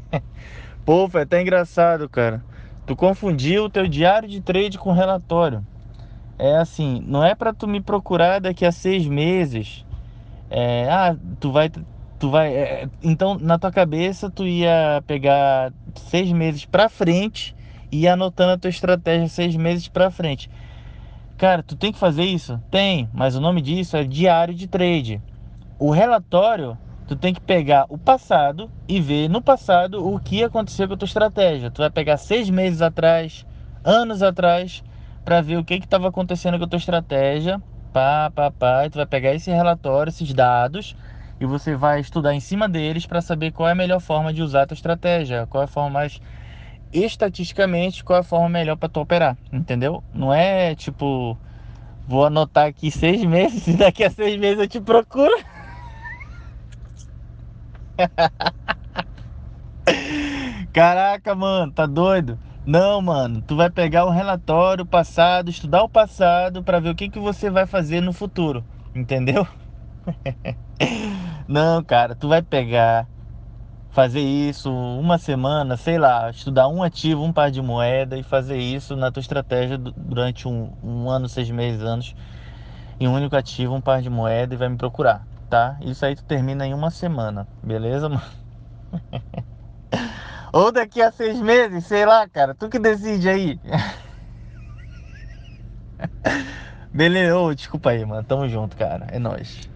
Pô, foi até engraçado, cara. Tu confundiu o teu diário de trade com relatório. É assim, não é para tu me procurar daqui a seis meses. É, ah, tu vai, tu vai. É, então, na tua cabeça, tu ia pegar seis meses para frente e ir anotando a tua estratégia seis meses para frente. Cara, tu tem que fazer isso? Tem, mas o nome disso é diário de trade. O relatório tu tem que pegar o passado e ver no passado o que aconteceu com a tua estratégia. Tu vai pegar seis meses atrás, anos atrás, para ver o que estava acontecendo com a tua estratégia. Pá, pá, pá, e tu vai pegar esse relatório, esses dados, e você vai estudar em cima deles para saber qual é a melhor forma de usar a tua estratégia, qual é a forma mais estatisticamente, qual é a forma melhor para tu operar, entendeu? Não é tipo, vou anotar aqui seis meses e daqui a seis meses eu te procuro. Caraca, mano, tá doido? Não, mano, tu vai pegar o relatório passado, estudar o passado para ver o que, que você vai fazer no futuro, entendeu? Não, cara, tu vai pegar, fazer isso uma semana, sei lá, estudar um ativo, um par de moeda e fazer isso na tua estratégia durante um, um ano, seis meses, anos, em um único ativo, um par de moeda e vai me procurar tá? Isso aí tu termina em uma semana, beleza, mano? Ou daqui a seis meses, sei lá, cara. Tu que decide aí. Beleza, ô, desculpa aí, mano. Tamo junto, cara. É nóis.